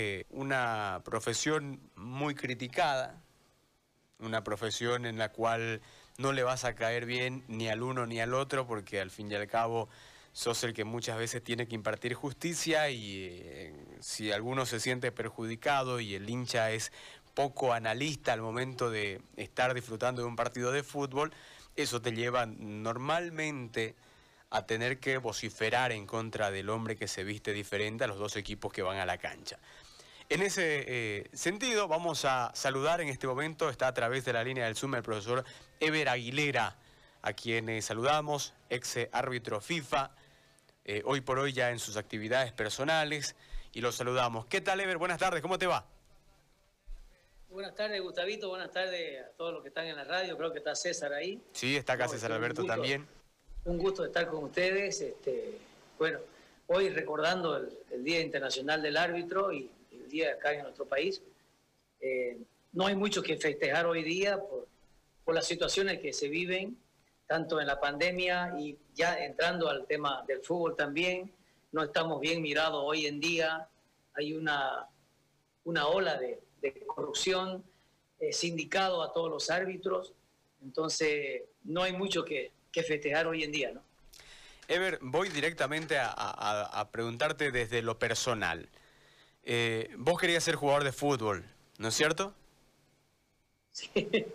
Eh, una profesión muy criticada, una profesión en la cual no le vas a caer bien ni al uno ni al otro, porque al fin y al cabo sos el que muchas veces tiene que impartir justicia y eh, si alguno se siente perjudicado y el hincha es poco analista al momento de estar disfrutando de un partido de fútbol, eso te lleva normalmente a tener que vociferar en contra del hombre que se viste diferente a los dos equipos que van a la cancha. En ese eh, sentido, vamos a saludar en este momento, está a través de la línea del Zoom el profesor Ever Aguilera, a quien saludamos, ex árbitro FIFA, eh, hoy por hoy ya en sus actividades personales, y lo saludamos. ¿Qué tal, Ever? Buenas tardes, ¿cómo te va? Buenas tardes, Gustavito, buenas tardes a todos los que están en la radio, creo que está César ahí. Sí, está acá César Alberto también. Un gusto estar con ustedes, este, bueno, hoy recordando el Día Internacional del Árbitro y día acá en nuestro país. Eh, no hay mucho que festejar hoy día por, por las situaciones que se viven, tanto en la pandemia y ya entrando al tema del fútbol también. No estamos bien mirados hoy en día. Hay una, una ola de, corrupción, eh, sindicado a todos los árbitros. Entonces, no hay mucho que, festejar hoy en día, ¿no? Ever, voy directamente a preguntarte desde lo personal. Eh, vos querías ser jugador de fútbol, ¿no es cierto? Sí.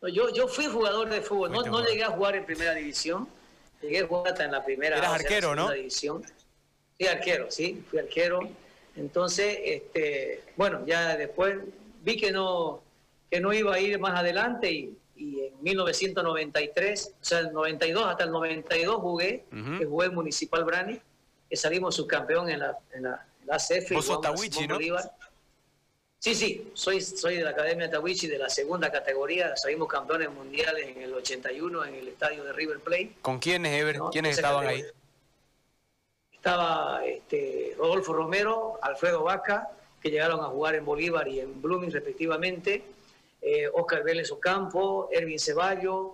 yo, yo fui jugador de fútbol, no, no, llegué a jugar en primera división, llegué a jugar hasta en la primera Eras arquero, ¿no? división. Sí, arquero, sí, fui arquero. Entonces, este, bueno, ya después vi que no, que no iba a ir más adelante y, en 1993, o sea, el 92 hasta el 92 jugué, que jugué en Municipal Brani, que salimos subcampeón en la, en la la CF. Vos sos Tawichi, ¿no? Sí, sí, soy, soy de la Academia Tawichi de la segunda categoría. Salimos campeones mundiales en el 81 en el estadio de River Plate. ¿Con quiénes, Ever? ¿Quiénes estaban ahí? Estaba este, Rodolfo Romero, Alfredo Vaca, que llegaron a jugar en Bolívar y en Blooming respectivamente. Eh, Oscar Vélez Ocampo, Ervin Ceballos,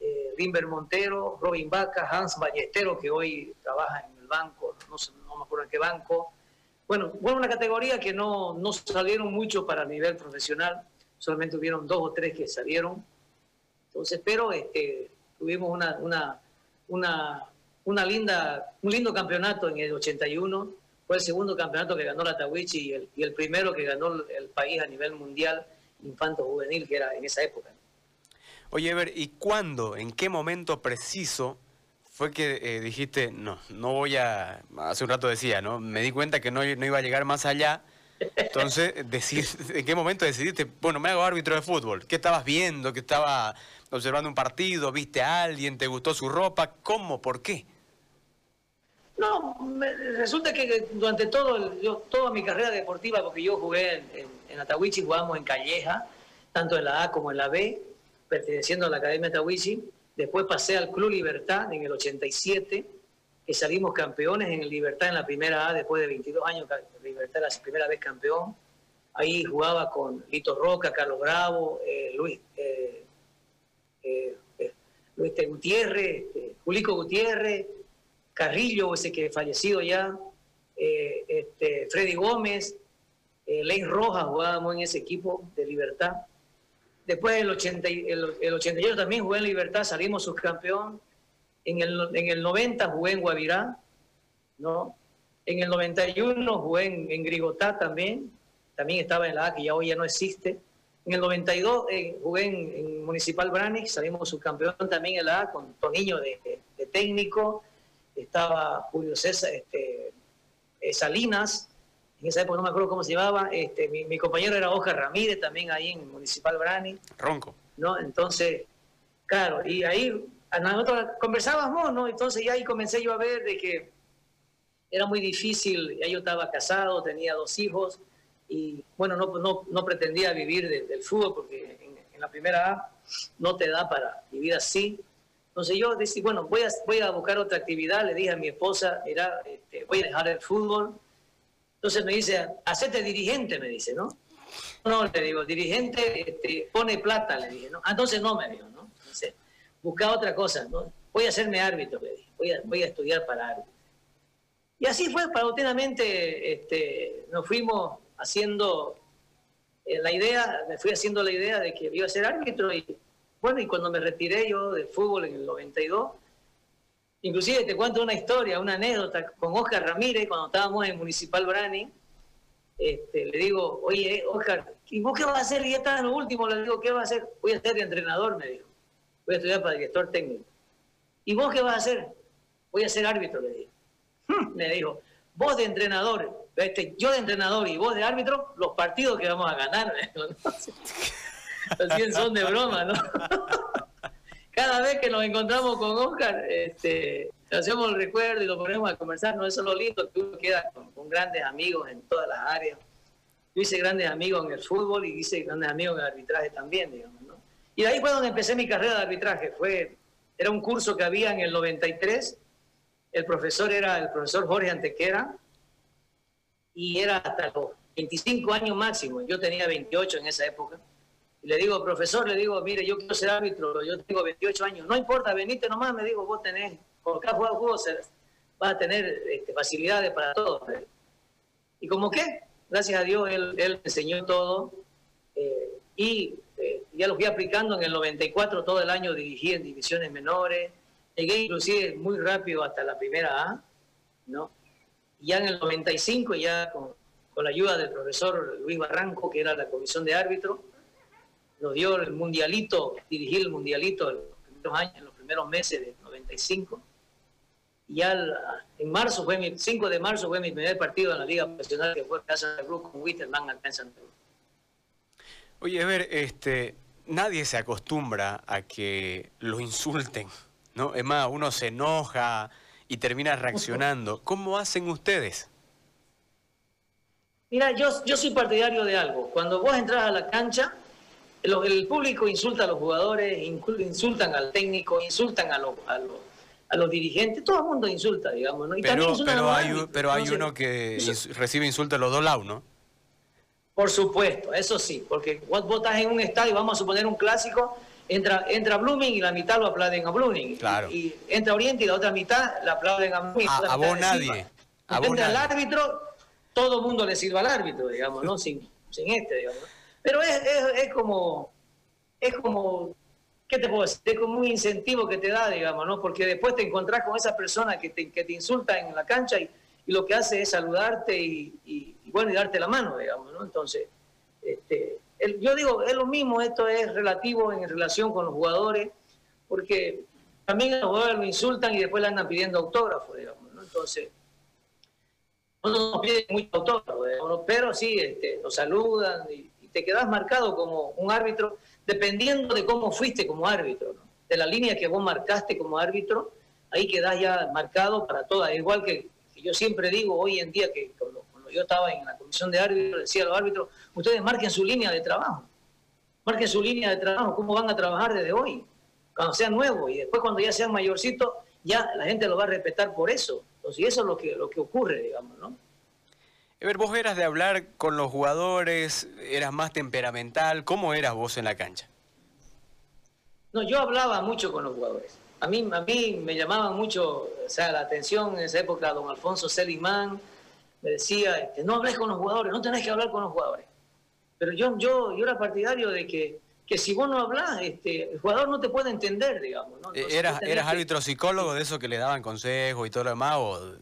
eh, Rimber Montero, Robin Vaca, Hans Ballestero, que hoy trabaja en el banco, no, no me acuerdo en qué banco, bueno, fue una categoría que no, no salieron mucho para nivel profesional, solamente hubieron dos o tres que salieron. Entonces, pero este, tuvimos una, una, una, una linda, un lindo campeonato en el 81. Fue el segundo campeonato que ganó la Tawichi y el, y el primero que ganó el país a nivel mundial infanto juvenil, que era en esa época. Oye, Ever, ¿y cuándo, en qué momento preciso fue que eh, dijiste, no, no voy a, hace un rato decía, ¿no? Me di cuenta que no, no iba a llegar más allá. Entonces, decir, ¿en qué momento decidiste, bueno, me hago árbitro de fútbol? ¿Qué estabas viendo? ¿Qué estaba observando un partido? ¿Viste a alguien? ¿Te gustó su ropa? ¿Cómo? ¿Por qué? No, resulta que durante todo yo, toda mi carrera deportiva, porque yo jugué en, en, en Atahuichi, jugamos en Calleja, tanto en la A como en la B, perteneciendo a la Academia Atahuichi, Después pasé al Club Libertad en el 87, que salimos campeones en Libertad en la primera A, después de 22 años, Libertad la primera vez campeón. Ahí jugaba con Lito Roca, Carlos Bravo, eh, Luis, eh, eh, Luis Gutiérrez, Julico Gutiérrez, Carrillo, ese que fallecido ya, este, Freddy Gómez, Ley Rojas jugábamos en ese equipo de Libertad. Después el, 80, el, el 88 también jugué en Libertad, salimos subcampeón. En el, en el 90 jugué en Guavirá, ¿no? En el 91 jugué en, Grigotá también, también estaba en la A, que ya hoy ya no existe. En el 92 eh, jugué en, Municipal Branix, salimos subcampeón también en la A, con Toniño de, de, técnico. Estaba Julio César, este, eh, Salinas, en esa época no me acuerdo cómo se llamaba, este, mi, compañero era Oscar Ramírez, también ahí en Municipal Brani. Ronco. ¿No? Entonces, claro, y ahí nosotros conversábamos, ¿no? Entonces ya ahí comencé yo a ver de que era muy difícil, ya yo estaba casado, tenía dos hijos, y bueno, no, no, no pretendía vivir del fútbol porque en, la primera A no te da para vivir así. Entonces yo decidí, bueno, voy a, voy a buscar otra actividad, le dije a mi esposa, era, este, voy a dejar el fútbol, entonces me dice, hacete dirigente, me dice, ¿no? No, le digo, dirigente este, pone plata, le dije, ¿no? Ah, entonces no me dijo, ¿no? Entonces, busca otra cosa, ¿no? Voy a hacerme árbitro, le dije, voy a, estudiar para árbitro. Y así fue, paulatinamente este, nos fuimos haciendo eh, la idea, me fui haciendo la idea de que iba a ser árbitro y bueno, y cuando me retiré yo del fútbol en el 92, inclusive te cuento una historia, una anécdota con Oscar Ramírez, cuando estábamos en Municipal Brani, este, le digo, oye, Oscar, ¿y vos qué vas a hacer? Y ya estaba en lo último, le digo, ¿qué vas a hacer? Voy a ser entrenador, me dijo. Voy a estudiar para director técnico. ¿Y vos qué vas a hacer? Voy a ser árbitro, le dije. me dijo, vos de entrenador, este, yo de entrenador y vos de árbitro, los partidos que vamos a ganar. Así son de broma, ¿no? Cada vez que nos encontramos con Oscar, este, hacemos el recuerdo y lo ponemos a conversar, ¿no? Eso es lo lindo, que uno queda con, grandes amigos en todas las áreas. Yo hice grandes amigos en el fútbol y hice grandes amigos en el arbitraje también, digamos, ¿no? Y de ahí fue donde empecé mi carrera de arbitraje. Fue, era un curso que había en el 93. El profesor era el profesor Jorge Antequera y era hasta los 25 años máximo. Yo tenía 28 en esa época. Le digo, profesor, le digo, mire, yo quiero ser árbitro, yo tengo 28 años. No importa, venite nomás, me digo, vos tenés, por cada juego vos vas a tener este, facilidades para todo. Y como que, gracias a Dios, él, él enseñó todo. Eh, y eh, ya lo fui aplicando en el 94, todo el año dirigí en divisiones menores. Llegué inclusive muy rápido hasta la primera A, ¿no? Y ya en el 95, ya con, con la ayuda del profesor Luis Barranco, que era la comisión de árbitro, nos dio el mundialito, dirigí el mundialito en los primeros años, en los primeros meses del 95. Y ya en marzo, fue mi, 5 de marzo fue mi primer partido en la Liga Profesional, que fue Casa de Cruz con Witterman acá en Santa Cruz. Oye, a ver, este, nadie se acostumbra a que lo insulten, ¿no? Es más, uno se enoja y termina reaccionando. ¿Cómo hacen ustedes? Mira, yo, yo soy partidario de algo. Cuando vos entras a la cancha, el público insulta a los jugadores, insultan al técnico, insultan a los, a los, dirigentes, todo el mundo insulta, digamos, ¿no? Y pero, pero, hay, pero hay uno que recibe insultos de los dos lados, ¿no? Por supuesto, eso sí, porque vos, estás en un estadio, vamos a suponer un clásico, entra, entra Blooming y la mitad lo aplauden a Blooming. Claro. Y, entra Oriente y la otra mitad la aplauden a Blooming. A, vos nadie. A vos al árbitro, todo el mundo le sirve al árbitro, digamos, ¿no? sin, sin este, digamos. Pero es, es, como, es como, ¿qué te puedo decir? Es como un incentivo que te da, digamos, ¿no? Porque después te encontrás con esa persona que te, que te insulta en la cancha y, lo que hace es saludarte y, y, bueno, y darte la mano, digamos, ¿no? Entonces, este, yo digo, es lo mismo, esto es relativo en relación con los jugadores, porque también los jugadores lo insultan y después le andan pidiendo autógrafo, digamos, ¿no? Entonces, no nos piden mucho autógrafo, digamos, pero sí, este, nos saludan y, te quedas marcado como un árbitro, dependiendo de cómo fuiste como árbitro, de la línea que vos marcaste como árbitro, ahí quedas ya marcado para todas. Igual que, yo siempre digo hoy en día que cuando, yo estaba en la comisión de árbitros, decía a los árbitros, ustedes marquen su línea de trabajo, marquen su línea de trabajo, cómo van a trabajar desde hoy, cuando sean nuevos, y después cuando ya sean mayorcitos, ya la gente lo va a respetar por eso. Entonces, eso es lo que, lo que ocurre, digamos, ¿no? Ver, vos eras de hablar con los jugadores, eras más temperamental, ¿cómo eras vos en la cancha? No, yo hablaba mucho con los jugadores. A mí, a mí me llamaban mucho, o sea, la atención en esa época, don Alfonso Selimán me decía, este, no hables con los jugadores, no tenés que hablar con los jugadores. Pero yo, yo, yo era partidario de que, que si vos no hablas, este, el jugador no te puede entender, digamos. ¿no? Eh, ¿Eras, ¿Eras árbitro psicólogo de eso que le daban consejos y todo lo demás? O...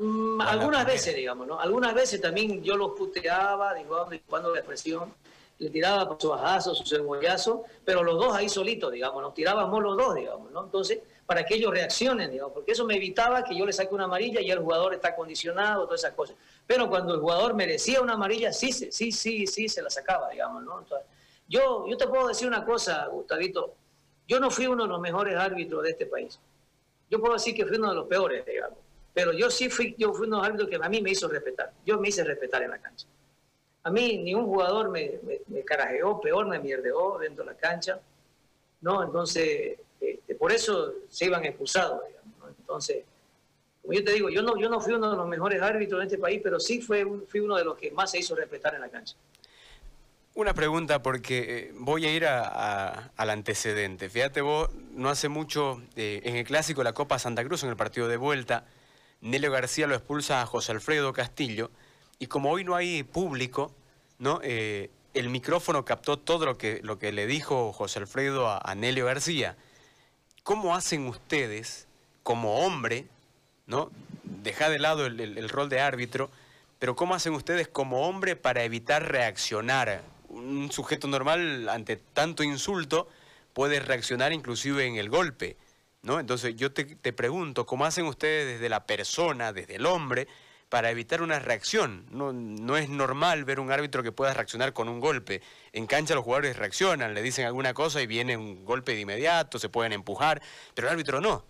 Mm, algunas veces, digamos, ¿no? Algunas veces también yo los puteaba, digo, cuando la expresión, le tiraba por su bajazo, su cebollazo, pero los dos ahí solitos, digamos, nos tirábamos los dos, digamos, ¿no? Entonces, para que ellos reaccionen, digamos, porque eso me evitaba que yo le saque una amarilla y el jugador está condicionado, todas esas cosas. Pero cuando el jugador merecía una amarilla, sí, sí, sí, sí, se la sacaba, digamos, ¿no? yo, yo te puedo decir una cosa, Gustavito, yo no fui uno de los mejores árbitros de este país. Yo puedo decir que fui uno de los peores, digamos pero yo sí fui, yo fui uno árbitro que a mí me hizo respetar. Yo me hice respetar en la cancha. A mí ningún jugador me, me, carajeó, peor me mierdeó dentro de la cancha. ¿no? Entonces, este, por eso se iban expulsados. Entonces, como yo te digo, yo no, yo no fui uno de los mejores árbitros de este país, pero sí fue, fui uno de los que más se hizo respetar en la cancha. Una pregunta, porque eh, voy a ir a, al antecedente. Fíjate vos, no hace mucho, eh, en el clásico la Copa Santa Cruz, en el partido de vuelta, Nelio García lo expulsa a José Alfredo Castillo, y como hoy no hay público, ¿no? Eh, el micrófono captó todo lo que, lo que le dijo José Alfredo a, Nelio García. ¿Cómo hacen ustedes, como hombre, ¿no? Deja de lado el, rol de árbitro, pero ¿cómo hacen ustedes como hombre para evitar reaccionar? Un sujeto normal ante tanto insulto puede reaccionar inclusive en el golpe, ¿no? Entonces yo te, te pregunto, ¿cómo hacen ustedes desde la persona, desde el hombre, para evitar una reacción. No, no es normal ver un árbitro que pueda reaccionar con un golpe. En cancha los jugadores reaccionan, le dicen alguna cosa y viene un golpe de inmediato, se pueden empujar, pero el árbitro no.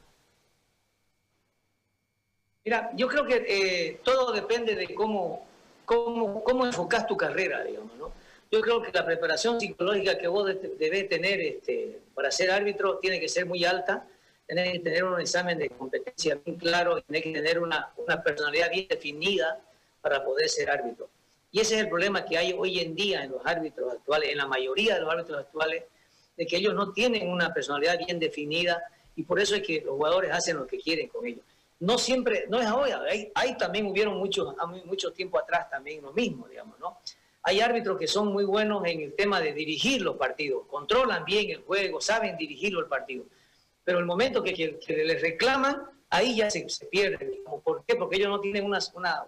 Mira, yo creo que eh, todo depende de cómo, cómo, cómo enfocas tu carrera, digamos, ¿no? Yo creo que la preparación psicológica que vos debes tener este, para ser árbitro tiene que ser muy alta tenés que tener un examen de competencia bien claro, tenés que tener una, una personalidad bien definida para poder ser árbitro. Y ese es el problema que hay hoy en día en los árbitros actuales, en la mayoría de los árbitros actuales, de que ellos no tienen una personalidad bien definida y por eso es que los jugadores hacen lo que quieren con ellos. No siempre, no es ahora, hay, hay también hubieron mucho, mucho tiempo atrás también lo mismo, digamos, ¿no? Hay árbitros que son muy buenos en el tema de dirigir los partidos, controlan bien el juego, saben dirigirlo el partido pero el momento que, les reclaman, ahí ya se, pierde. ¿Por qué? Porque ellos no tienen una,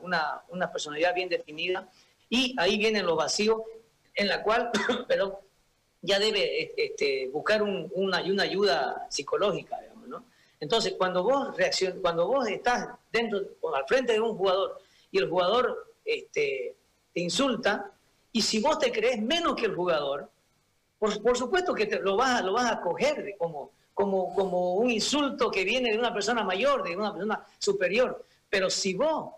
una, una, personalidad bien definida y ahí vienen los vacíos en la cual, pero ya debe este, buscar una, una ayuda psicológica. Entonces, cuando vos reaccion, cuando vos estás dentro, al frente de un jugador y el jugador este, te insulta, y si vos te crees menos que el jugador, por, por supuesto que lo, vas, lo vas a coger como, como, como un insulto que viene de una persona mayor, de una persona superior. Pero si vos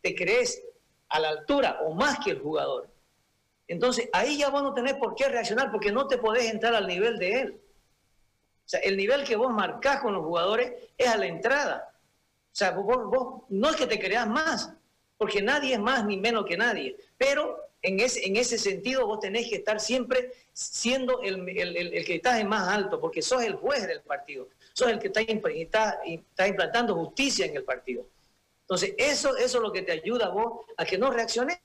te crees a la altura o más que el jugador, entonces ahí ya vos no tenés por qué reaccionar porque no te podés entrar al nivel de él. O sea, el nivel que vos marcás con los jugadores es a la entrada. O sea, vos, vos no es que te creas más, porque nadie es más ni menos que nadie, pero en ese, en ese sentido vos tenés que estar siempre siendo el, que está en más alto, porque sos el juez del partido, sos el que está implantando justicia en el partido. Entonces, eso, eso es lo que te ayuda a vos a que no reacciones.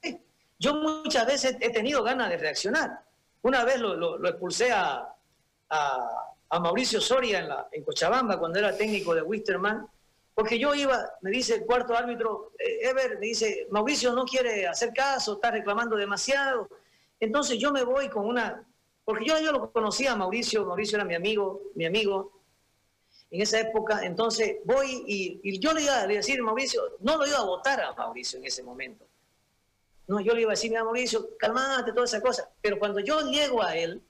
Yo muchas veces he tenido ganas de reaccionar. Una vez lo, expulsé a, a, Mauricio Soria en, la, en Cochabamba cuando era técnico de Wisterman porque yo iba, me dice el cuarto árbitro, eh, Ever, me dice, Mauricio no quiere hacer caso, está reclamando demasiado. Entonces yo me voy con una, porque yo, yo lo conocía a Mauricio, Mauricio era mi amigo, mi amigo en esa época, entonces voy y, yo le iba a decir, Mauricio, no lo iba a votar a Mauricio en ese momento. No, yo le iba a decir, mira Mauricio, calmate, toda esa cosa. Pero cuando yo llego a él,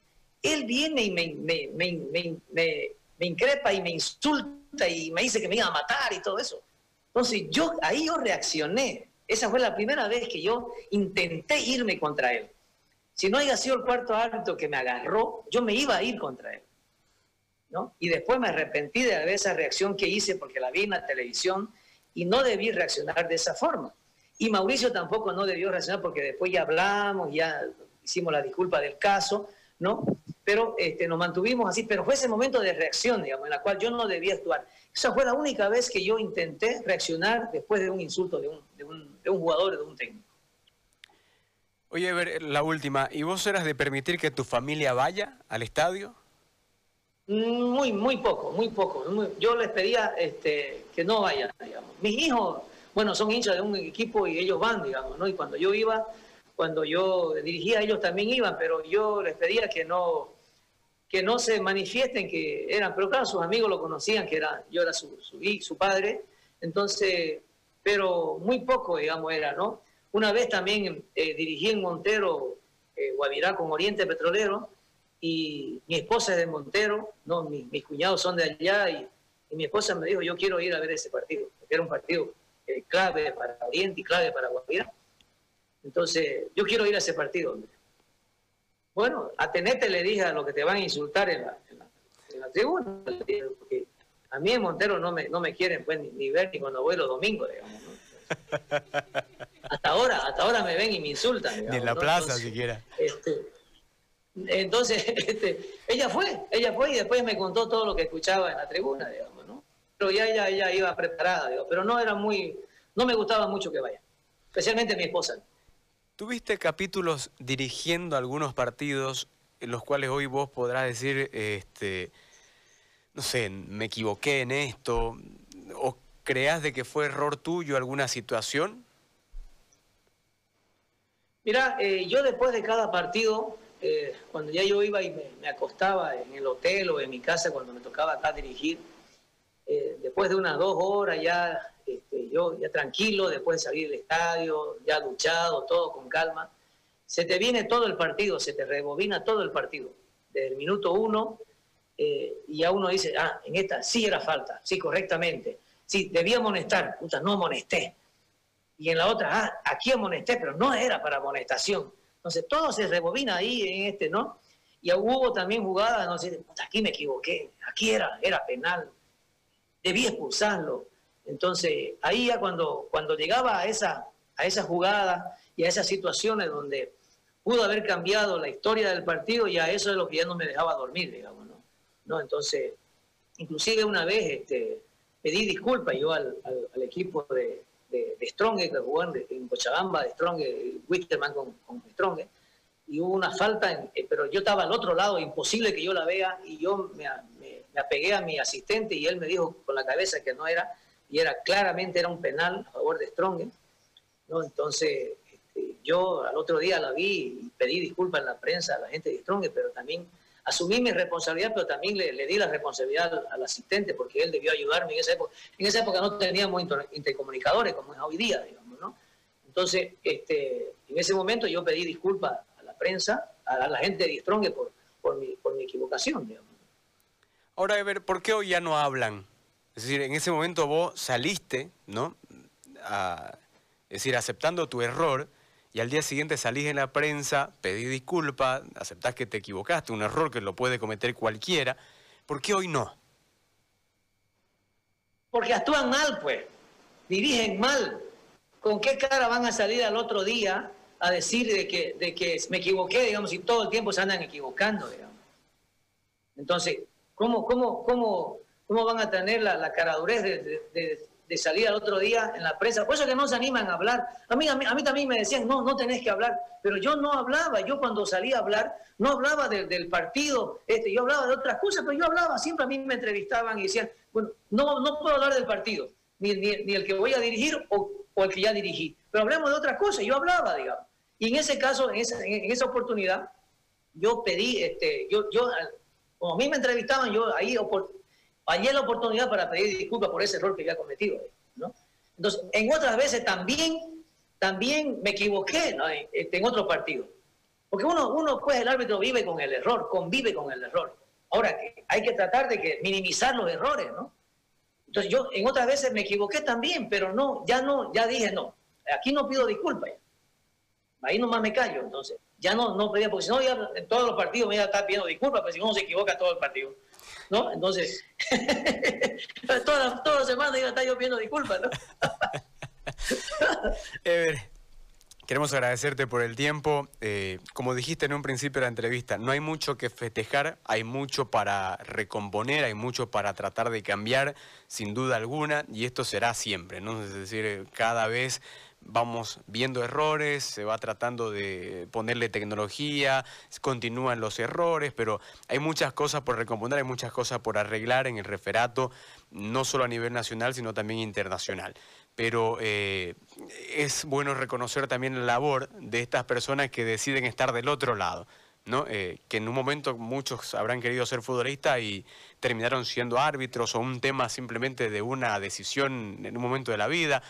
él viene y me, me, me, me increpa y me insulta y me dice que me iba a matar y todo eso. Entonces yo ahí yo reaccioné. Esa fue la primera vez que yo intenté irme contra él. Si no haya sido el cuarto árbitro que me agarró, yo me iba a ir contra él. ¿no? Y después me arrepentí de esa reacción que hice porque la vi en la televisión y no debí reaccionar de esa forma. Y Mauricio tampoco no debió reaccionar porque después ya hablamos, ya hicimos la disculpa del caso, ¿no? Pero este, nos mantuvimos así, pero fue ese momento de reacción, digamos, en la cual yo no debía actuar. Esa fue la única vez que yo intenté reaccionar después de un insulto de un, de un, de un jugador, de un técnico. Oye, ver, la última, ¿y vos eras de permitir que tu familia vaya al estadio? Muy, muy poco, muy poco. yo les pedía este, que no vayan, digamos. Mis hijos, bueno, son hinchas de un equipo y ellos van, digamos, ¿no? Y cuando yo iba, cuando yo dirigía, ellos también iban, pero yo les pedía que no, que no se manifiesten que eran, pero claro, sus amigos lo conocían, que era, yo era su, su, su padre, entonces, pero muy poco, digamos, era, ¿no? Una vez también eh, dirigí en Montero, eh, Guavirá con Oriente Petrolero, y mi esposa es de Montero, ¿no? mis, mis cuñados son de allá, y, mi esposa me dijo, yo quiero ir a ver ese partido, porque era un partido eh, clave para Oriente y clave para Guavirá. Entonces, yo quiero ir a ese partido. Bueno, atenete le dije a lo que te van a insultar en la, tribuna, porque a mí en Montero no me, no me quieren pues, ni, ver ni cuando voy los domingos, digamos. Hasta ahora, hasta ahora me ven y me insultan. ni en la plaza siquiera. Este, entonces, este, ella fue, ella fue y después me contó todo lo que escuchaba en la tribuna, digamos, ¿no? Pero ya ella, ella iba preparada, digo, pero no era muy, no me gustaba mucho que vaya, especialmente mi esposa. Tuviste capítulos dirigiendo algunos partidos en los cuales hoy vos podrás decir, este, no sé, me equivoqué en esto, o creas de que fue error tuyo alguna situación? Mira, eh, yo después de cada partido, eh, cuando ya yo iba y me, acostaba en el hotel o en mi casa cuando me tocaba acá dirigir, eh, después de unas dos horas ya este, yo ya tranquilo, después de salir del estadio, ya duchado, todo con calma, se te viene todo el partido, se te rebobina todo el partido, desde el minuto uno, eh, y ya uno dice, ah, en esta sí era falta, sí, correctamente, sí, debía amonestar, puta, no amonesté. Y en la otra, ah, aquí amonesté, pero no era para amonestación. Entonces todo se rebobina ahí en este, ¿no? Y hubo también jugadas, no sé, aquí me equivoqué, aquí era, era penal, debí expulsarlo. Entonces, ahí ya cuando, cuando llegaba a esa, a esa jugada y a esas situaciones donde pudo haber cambiado la historia del partido, ya eso es lo que ya no me dejaba dormir, digamos, ¿no? ¿No? Entonces, inclusive una vez este, pedí disculpas yo al, equipo de, de, Strong, que jugó en, Cochabamba, de Strong, Wisterman con, con Strong, y hubo una falta, eh, pero yo estaba al otro lado, imposible que yo la vea, y yo me, me apegué a mi asistente y él me dijo con la cabeza que no era, y era claramente era un penal a favor de Strong. ¿no? Entonces, este, yo al otro día la vi y pedí disculpas en la prensa a la gente de Strong, pero también asumí mi responsabilidad, pero también le, di la responsabilidad al, asistente porque él debió ayudarme en esa época. En esa época no teníamos intercomunicadores como es hoy día, digamos, ¿no? Entonces, este, en ese momento yo pedí disculpas a la prensa, a, la gente de Strong por, por, mi, por mi equivocación, digamos. Ahora, ver, ¿por qué hoy ya no hablan? Es decir, en ese momento vos saliste, ¿no? es decir, aceptando tu error, y al día siguiente salís en la prensa, pedís disculpas, aceptás que te equivocaste, un error que lo puede cometer cualquiera. ¿Por qué hoy no? Porque actúan mal, pues. Dirigen mal. ¿Con qué cara van a salir al otro día a decir de que, de que me equivoqué, digamos, y todo el tiempo se andan equivocando, digamos? Entonces, ¿Cómo, cómo, cómo, cómo van a tener la, la caradurez de, de, salir al otro día en la prensa? Por eso que no se animan a hablar. A mí, a mí, también me decían, no, no tenés que hablar. Pero yo no hablaba. Yo cuando salía a hablar, no hablaba del partido. Este, yo hablaba de otras cosas, pero yo hablaba. Siempre a mí me entrevistaban y decían, bueno, no, no puedo hablar del partido. Ni, ni, el que voy a dirigir o, o, el que ya dirigí. Pero hablemos de otras cosas. Yo hablaba, digamos. Y en ese caso, en esa, en esa oportunidad, yo pedí, este, yo, yo como a mí me entrevistaban, yo ahí hallé la oportunidad para pedir disculpas por ese error que había cometido. ¿no? Entonces, en otras veces también, también me equivoqué este, en otro partido. Porque uno, uno, pues el árbitro vive con el error, convive con el error. Ahora, hay que tratar de que minimizar los errores, ¿no? Entonces yo en otras veces me equivoqué también, pero no, ya no, ya dije no, aquí no pido disculpas. Ahí nomás me callo, entonces ya no, no pedía, porque si no, ya en todos los partidos me iba a estar pidiendo disculpas, pero pues si uno se equivoca todo el partido. ¿No? Entonces, todas las semanas iba a estar yo pidiendo disculpas, ¿no? Ever, queremos agradecerte por el tiempo. Eh, como dijiste en un principio de la entrevista, no hay mucho que festejar, hay mucho para recomponer, hay mucho para tratar de cambiar, sin duda alguna, y esto será siempre, ¿no? Es decir, cada vez vamos viendo errores, se va tratando de ponerle tecnología, continúan los errores, pero hay muchas cosas por recomponer, hay muchas cosas por arreglar en el referato, no solo a nivel nacional, sino también internacional. Pero eh, es bueno reconocer también la labor de estas personas que deciden estar del otro lado. ¿no? Eh, que en un momento muchos habrán querido ser futbolistas y terminaron siendo árbitros o un tema simplemente de una decisión en un momento de la vida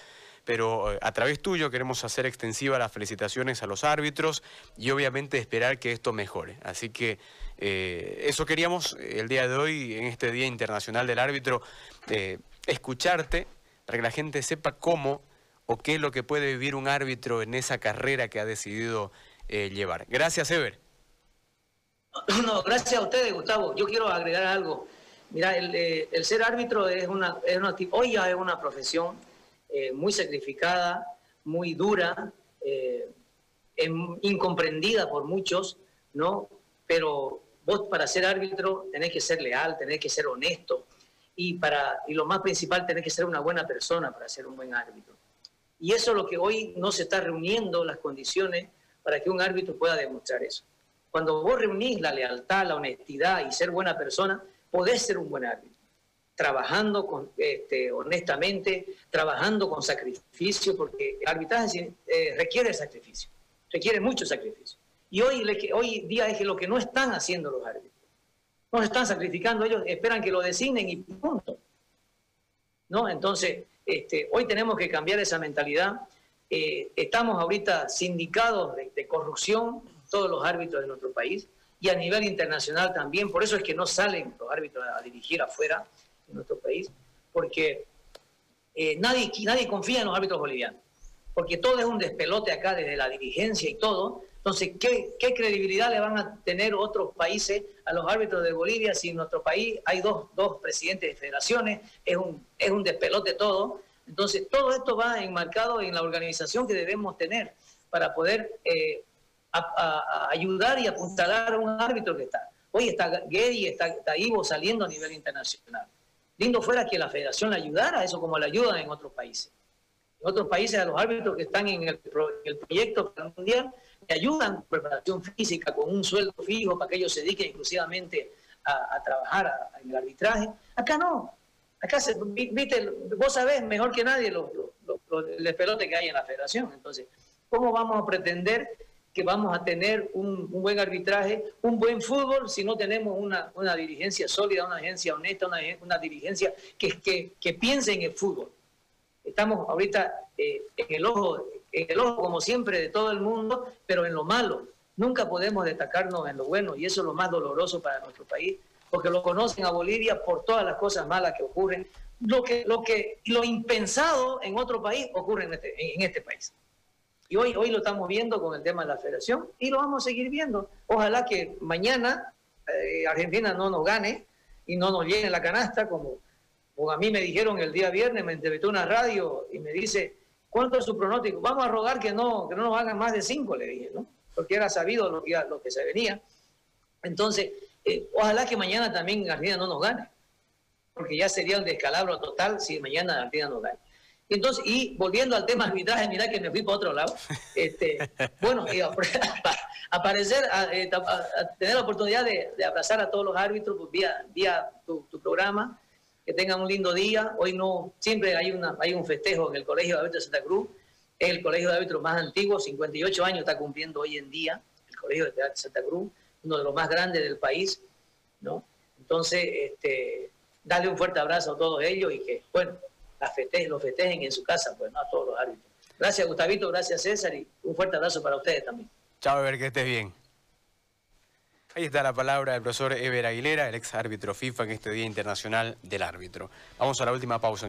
pero eh, a través tuyo queremos hacer extensivas las felicitaciones a los árbitros y obviamente esperar que esto mejore. Así que eh, eso queríamos eh, el día de hoy, en este Día Internacional del Árbitro, escucharte para que la gente sepa cómo o qué es lo que puede vivir un árbitro en esa carrera que ha decidido llevar. Gracias, Ever. No, gracias a ustedes, Gustavo. Yo quiero agregar algo. Mira, el, ser árbitro es una, es una, hoy ya es una profesión eh, muy sacrificada, muy dura, eh, incomprendida por muchos, ¿no? Pero vos para ser árbitro tenés que ser leal, tenés que ser honesto y, para, y lo más principal, tenés que ser una buena persona para ser un buen árbitro. Y eso es lo que hoy no se está reuniendo las condiciones para que un árbitro pueda demostrar eso. Cuando vos reunís la lealtad, la honestidad y ser buena persona, podés ser un buen árbitro. Trabajando con, este, honestamente, trabajando con sacrificio, porque el arbitraje eh, requiere sacrificio, requiere mucho sacrificio. Y hoy, hoy día es lo que no están haciendo los árbitros. No se están sacrificando, ellos esperan que lo designen y punto. ¿No? Entonces, este, hoy tenemos que cambiar esa mentalidad. Eh, estamos ahorita sindicados de, corrupción, todos los árbitros de nuestro país, y a nivel internacional también. Por eso es que no salen los árbitros a dirigir afuera de nuestro país, porque eh, nadie, nadie confía en los árbitros bolivianos, porque todo es un despelote acá desde la dirigencia y todo, entonces, ¿qué, credibilidad le van a tener otros países a los árbitros de Bolivia si en nuestro país hay dos, presidentes de federaciones, es un, es un despelote todo? Entonces, todo esto va enmarcado en la organización que debemos tener para poder eh, ayudar y apuntalar a un árbitro que está. Hoy está Gedi, está, está, Ivo saliendo a nivel internacional. Lindo fuera que la federación le ayudara a eso como le ayudan en otros países. En otros países a los árbitros que están en el, proyecto mundial que ayudan preparación física con un sueldo fijo para que ellos se dediquen exclusivamente a, trabajar en el arbitraje. Acá no. Acá, se, viste, vos sabés mejor que nadie los, el pelote que hay en la federación. Entonces, ¿cómo vamos a pretender que vamos a tener un, buen arbitraje, un buen fútbol, si no tenemos una, una dirigencia sólida, una agencia honesta, una, una dirigencia que, que, que, piense en el fútbol? Estamos ahorita eh, en el ojo en el ojo, como siempre, de todo el mundo, pero en lo malo. Nunca podemos destacarnos en lo bueno y eso es lo más doloroso para nuestro país, porque lo conocen a Bolivia por todas las cosas malas que ocurren. Lo, que, lo, que, lo impensado en otro país ocurre en este, en este país. Y hoy, hoy lo estamos viendo con el tema de la federación y lo vamos a seguir viendo. Ojalá que mañana eh, Argentina no nos gane y no nos llene la canasta, como, a mí me dijeron el día viernes, me entrevistó una radio y me dice, ¿Cuánto es su pronóstico? Vamos a rogar que no, que no nos hagan más de cinco, le dije, ¿no? Porque era sabido lo que, lo que se venía. Entonces, eh, ojalá que mañana también Argentina no nos gane, porque ya sería un descalabro total si mañana Argentina nos gane. Entonces, y volviendo al tema arbitraje, mira que me fui para otro lado. Este, bueno, aparecer, eh, a, tener la oportunidad de, abrazar a todos los árbitros pues, vía, vía tu, tu programa, que tengan un lindo día. Hoy no, siempre hay, una, hay un festejo en el Colegio de Árbitros de Santa Cruz, es el colegio de árbitros más antiguo, 58 años está cumpliendo hoy en día, el Colegio de Santa Cruz, uno de los más grandes del país, ¿no? Entonces, este, darle un fuerte abrazo a todos ellos y que, bueno, las festejen, los festejen en su casa, pues, ¿no? A todos los árbitros. Gracias, Gustavito, gracias, César, y un fuerte abrazo para ustedes también. Chao, ver que estés bien. Ahí está la palabra del profesor Ever Aguilera, el ex árbitro FIFA en este Día Internacional del Árbitro. Vamos a la última pausa.